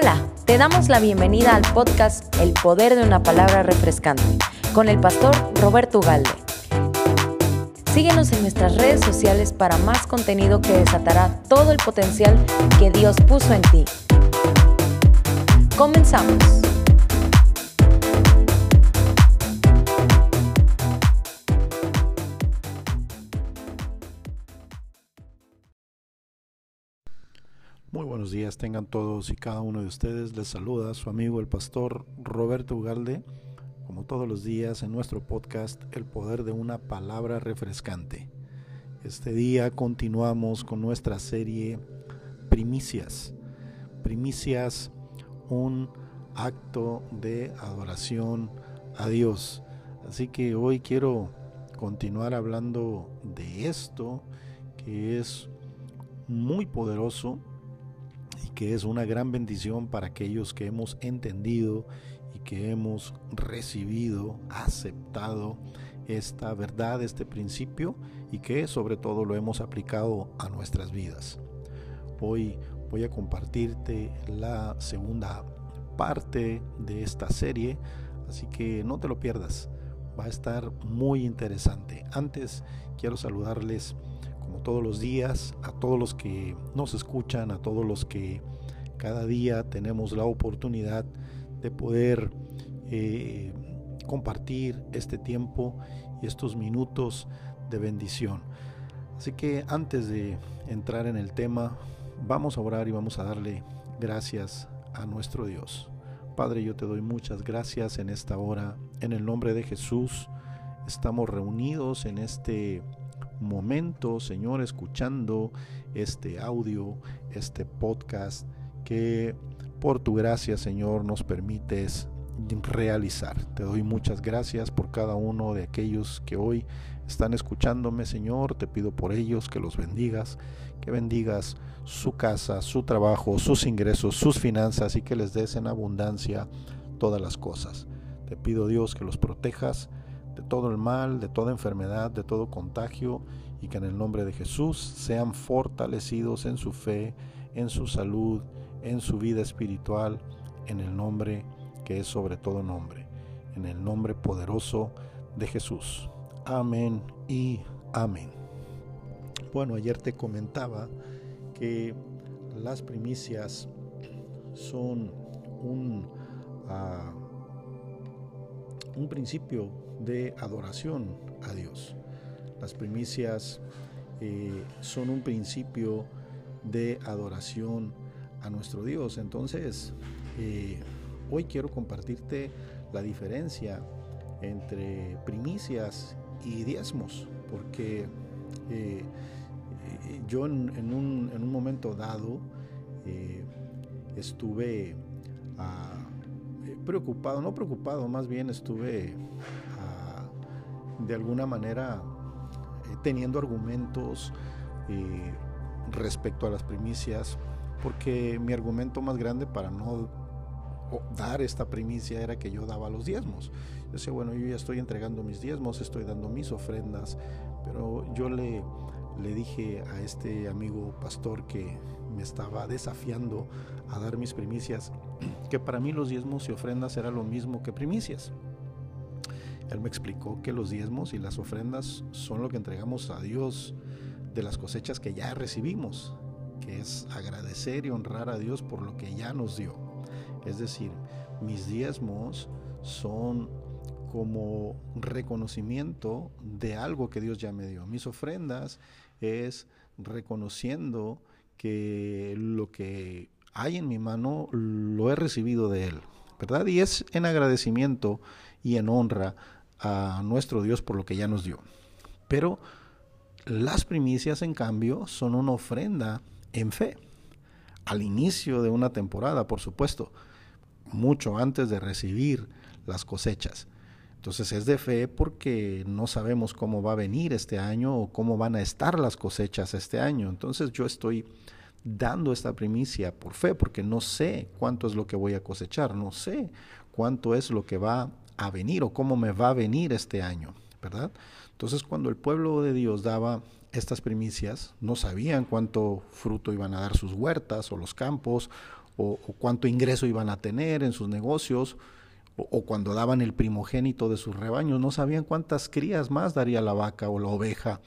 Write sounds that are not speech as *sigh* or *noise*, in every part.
Hola, te damos la bienvenida al podcast El Poder de una Palabra Refrescante con el pastor Roberto Ugalde. Síguenos en nuestras redes sociales para más contenido que desatará todo el potencial que Dios puso en ti. Comenzamos. Buenos días, tengan todos y cada uno de ustedes. Les saluda su amigo el pastor Roberto Ugalde, como todos los días en nuestro podcast El Poder de una Palabra Refrescante. Este día continuamos con nuestra serie Primicias. Primicias, un acto de adoración a Dios. Así que hoy quiero continuar hablando de esto que es muy poderoso que es una gran bendición para aquellos que hemos entendido y que hemos recibido, aceptado esta verdad, este principio y que sobre todo lo hemos aplicado a nuestras vidas. Hoy voy a compartirte la segunda parte de esta serie, así que no te lo pierdas, va a estar muy interesante. Antes quiero saludarles todos los días, a todos los que nos escuchan, a todos los que cada día tenemos la oportunidad de poder eh, compartir este tiempo y estos minutos de bendición. Así que antes de entrar en el tema, vamos a orar y vamos a darle gracias a nuestro Dios. Padre, yo te doy muchas gracias en esta hora. En el nombre de Jesús, estamos reunidos en este momento, Señor, escuchando este audio, este podcast que por tu gracia, Señor, nos permites realizar. Te doy muchas gracias por cada uno de aquellos que hoy están escuchándome, Señor. Te pido por ellos que los bendigas, que bendigas su casa, su trabajo, sus ingresos, sus finanzas y que les des en abundancia todas las cosas. Te pido, Dios, que los protejas de todo el mal, de toda enfermedad, de todo contagio, y que en el nombre de Jesús sean fortalecidos en su fe, en su salud, en su vida espiritual, en el nombre que es sobre todo nombre, en el nombre poderoso de Jesús. Amén y amén. Bueno, ayer te comentaba que las primicias son un, ah, un principio de adoración a Dios. Las primicias eh, son un principio de adoración a nuestro Dios. Entonces, eh, hoy quiero compartirte la diferencia entre primicias y diezmos, porque eh, yo en, un, momento dado estuve ah, preocupado, no preocupado, más bien estuve de alguna manera eh, teniendo argumentos eh, respecto a las primicias, porque mi argumento más grande para no dar esta primicia era que yo daba los diezmos. Yo decía, bueno, yo ya estoy entregando mis diezmos, estoy dando mis ofrendas, pero yo le, le dije a este amigo pastor que me estaba desafiando a dar mis primicias, *clears throat* que para mí los diezmos y ofrendas era lo mismo que primicias. Él me explicó que los diezmos y las ofrendas son lo que entregamos a Dios de las cosechas que ya recibimos, que es agradecer y honrar a Dios por lo que ya nos dio. Es decir, mis diezmos son como reconocimiento de algo que Dios ya me dio. Mis ofrendas es reconociendo que lo que hay en mi mano lo he recibido de Él, ¿verdad? Y es en agradecimiento y en honra a nuestro Dios por lo que ya nos dio. Pero las primicias, en cambio, son una ofrenda en fe. Al inicio de una temporada, por supuesto, mucho antes de recibir las cosechas. Entonces es de fe porque no sabemos cómo va a venir este año o cómo van a estar las cosechas este año. Entonces yo estoy dando esta primicia por fe porque no sé cuánto es lo que voy a cosechar, no sé cuánto es lo que va a venir o cómo me va a venir este año, ¿verdad? Entonces cuando el pueblo de Dios daba estas primicias, no sabían cuánto fruto iban a dar sus huertas o los campos o, cuánto ingreso iban a tener en sus negocios, o, cuando daban el primogénito de sus rebaños, no sabían cuántas crías más daría la vaca o la oveja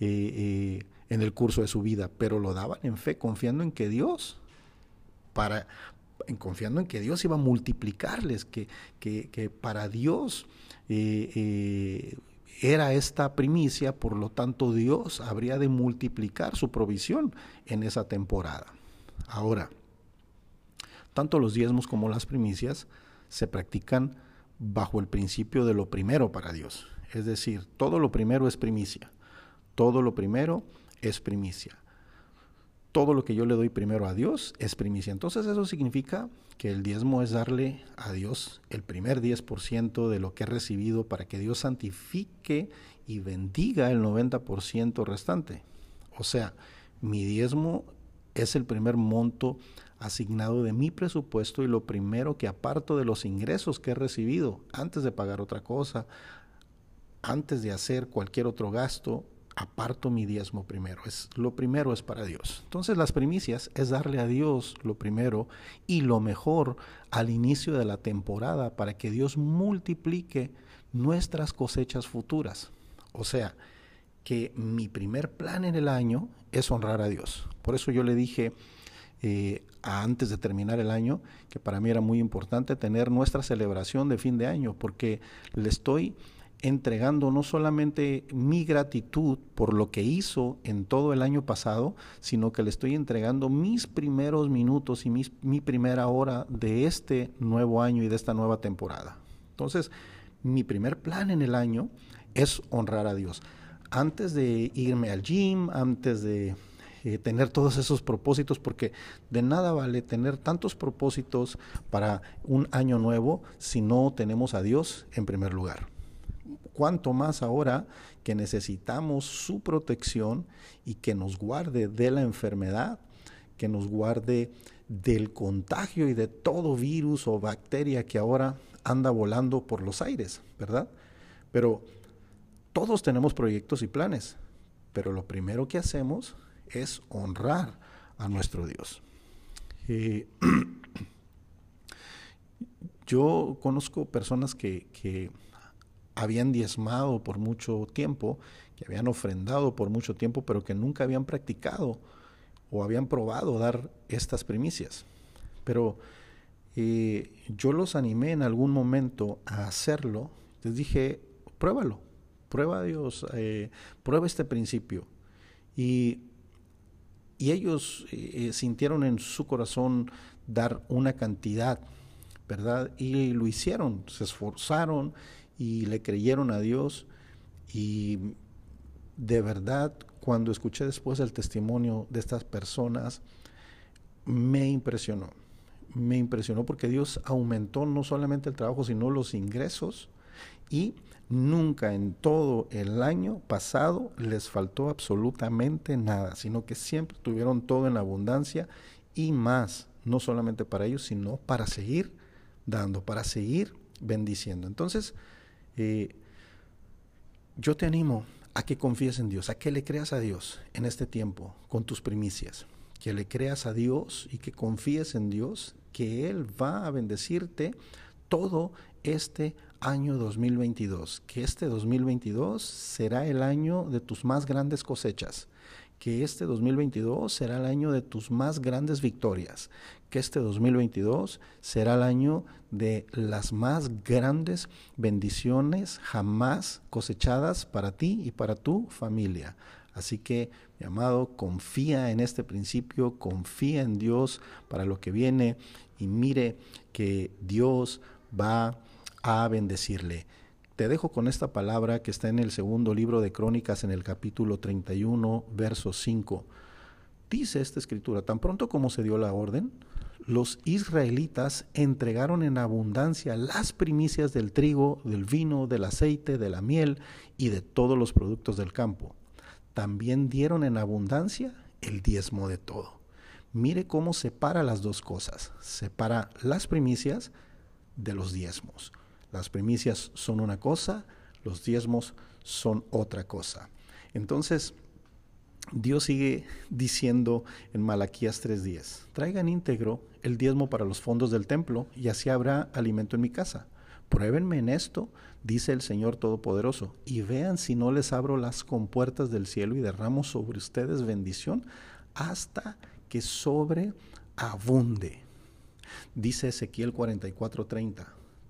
eh, eh, en el curso de su vida, pero lo daban en fe, confiando en que Dios, para, en confiando en que Dios iba a multiplicarles, que, que, para Dios eh, era esta primicia, por lo tanto Dios habría de multiplicar su provisión en esa temporada. Ahora, tanto los diezmos como las primicias se practican bajo el principio de lo primero para Dios. Es decir, todo lo primero es primicia. Todo lo primero es primicia. Todo lo que yo le doy primero a Dios es primicia. Entonces eso significa que el diezmo es darle a Dios el primer 10% de lo que he recibido para que Dios santifique y bendiga el 90% restante. O sea, mi diezmo es el primer monto asignado de mi presupuesto y lo primero que aparto de los ingresos que he recibido antes de pagar otra cosa, antes de hacer cualquier otro gasto, aparto mi diezmo primero. Es, lo primero es para Dios. Entonces las primicias es darle a Dios lo primero y lo mejor al inicio de la temporada para que Dios multiplique nuestras cosechas futuras. O sea, que mi primer plan en el año es honrar a Dios. Por eso yo le dije eh, antes de terminar el año que para mí era muy importante tener nuestra celebración de fin de año porque le estoy entregando no solamente mi gratitud por lo que hizo en todo el año pasado, sino que le estoy entregando mis primeros minutos y mi primera hora de este nuevo año y de esta nueva temporada. Entonces, mi primer plan en el año es honrar a Dios. Antes de irme al gym, antes de eh, tener todos esos propósitos, porque de nada vale tener tantos propósitos para un año nuevo si no tenemos a Dios en primer lugar cuanto más ahora que necesitamos su protección y que nos guarde de la enfermedad, que nos guarde del contagio y de todo virus o bacteria que ahora anda volando por los aires, ¿verdad? Pero todos tenemos proyectos y planes, pero lo primero que hacemos es honrar a nuestro Dios. Eh, *clears throat* yo conozco personas que, que habían diezmado por mucho tiempo, que habían ofrendado por mucho tiempo, pero que nunca habían practicado o habían probado dar estas primicias. Pero eh, yo los animé en algún momento a hacerlo. Les dije, pruébalo, prueba a Dios, eh, prueba este principio. Y, ellos eh, sintieron en su corazón dar una cantidad, ¿verdad? Y lo hicieron, se esforzaron y le creyeron a Dios y de verdad cuando escuché después el testimonio de estas personas me impresionó. Me impresionó porque Dios aumentó no solamente el trabajo, sino los ingresos y nunca en todo el año pasado les faltó absolutamente nada, sino que siempre tuvieron todo en abundancia y más, no solamente para ellos, sino para seguir dando, para seguir bendiciendo. Entonces, eh, yo te animo a que confíes en Dios, a que le creas a Dios en este tiempo con tus primicias, que le creas a Dios y que confíes en Dios, que Él va a bendecirte todo este año 2022, que este 2022 será el año de tus más grandes cosechas, que este 2022 será el año de tus más grandes victorias, que este 2022 será el año de las más grandes bendiciones jamás cosechadas para ti y para tu familia. Así que, mi amado, confía en este principio, confía en Dios para lo que viene y mire que Dios va a bendecirle. Te dejo con esta palabra que está en el segundo libro de Crónicas en el capítulo 31, verso 5. Dice esta escritura, tan pronto como se dio la orden, los israelitas entregaron en abundancia las primicias del trigo, del vino, del aceite, de la miel y de todos los productos del campo. También dieron en abundancia el diezmo de todo. Mire cómo separa las dos cosas. Separa las primicias de los diezmos. Las primicias son una cosa, los diezmos son otra cosa. Entonces, Dios sigue diciendo en Malaquías 3:10, traigan íntegro el diezmo para los fondos del templo y así habrá alimento en mi casa. Pruébenme en esto, dice el Señor Todopoderoso, y vean si no les abro las compuertas del cielo y derramo sobre ustedes bendición hasta que sobreabunde. Dice Ezequiel 44:30,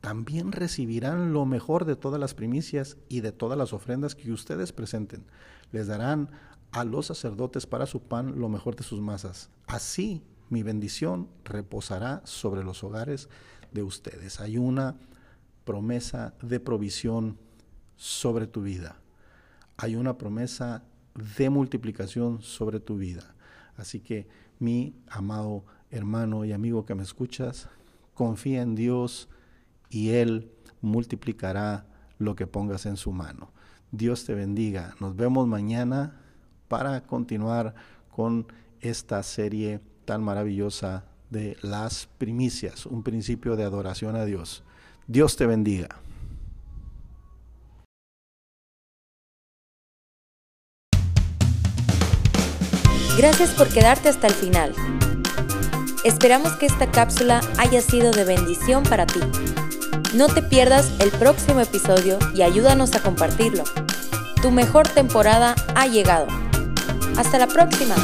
también recibirán lo mejor de todas las primicias y de todas las ofrendas que ustedes presenten. Les darán a los sacerdotes para su pan lo mejor de sus masas. Así mi bendición reposará sobre los hogares de ustedes. Hay una promesa de provisión sobre tu vida. Hay una promesa de multiplicación sobre tu vida. Así que mi amado hermano y amigo que me escuchas, confía en Dios y Él multiplicará lo que pongas en su mano. Dios te bendiga. Nos vemos mañana para continuar con esta serie tan maravillosa de las primicias, un principio de adoración a Dios. Dios te bendiga. Gracias por quedarte hasta el final. Esperamos que esta cápsula haya sido de bendición para ti. No te pierdas el próximo episodio y ayúdanos a compartirlo. Tu mejor temporada ha llegado. Hasta la próxima.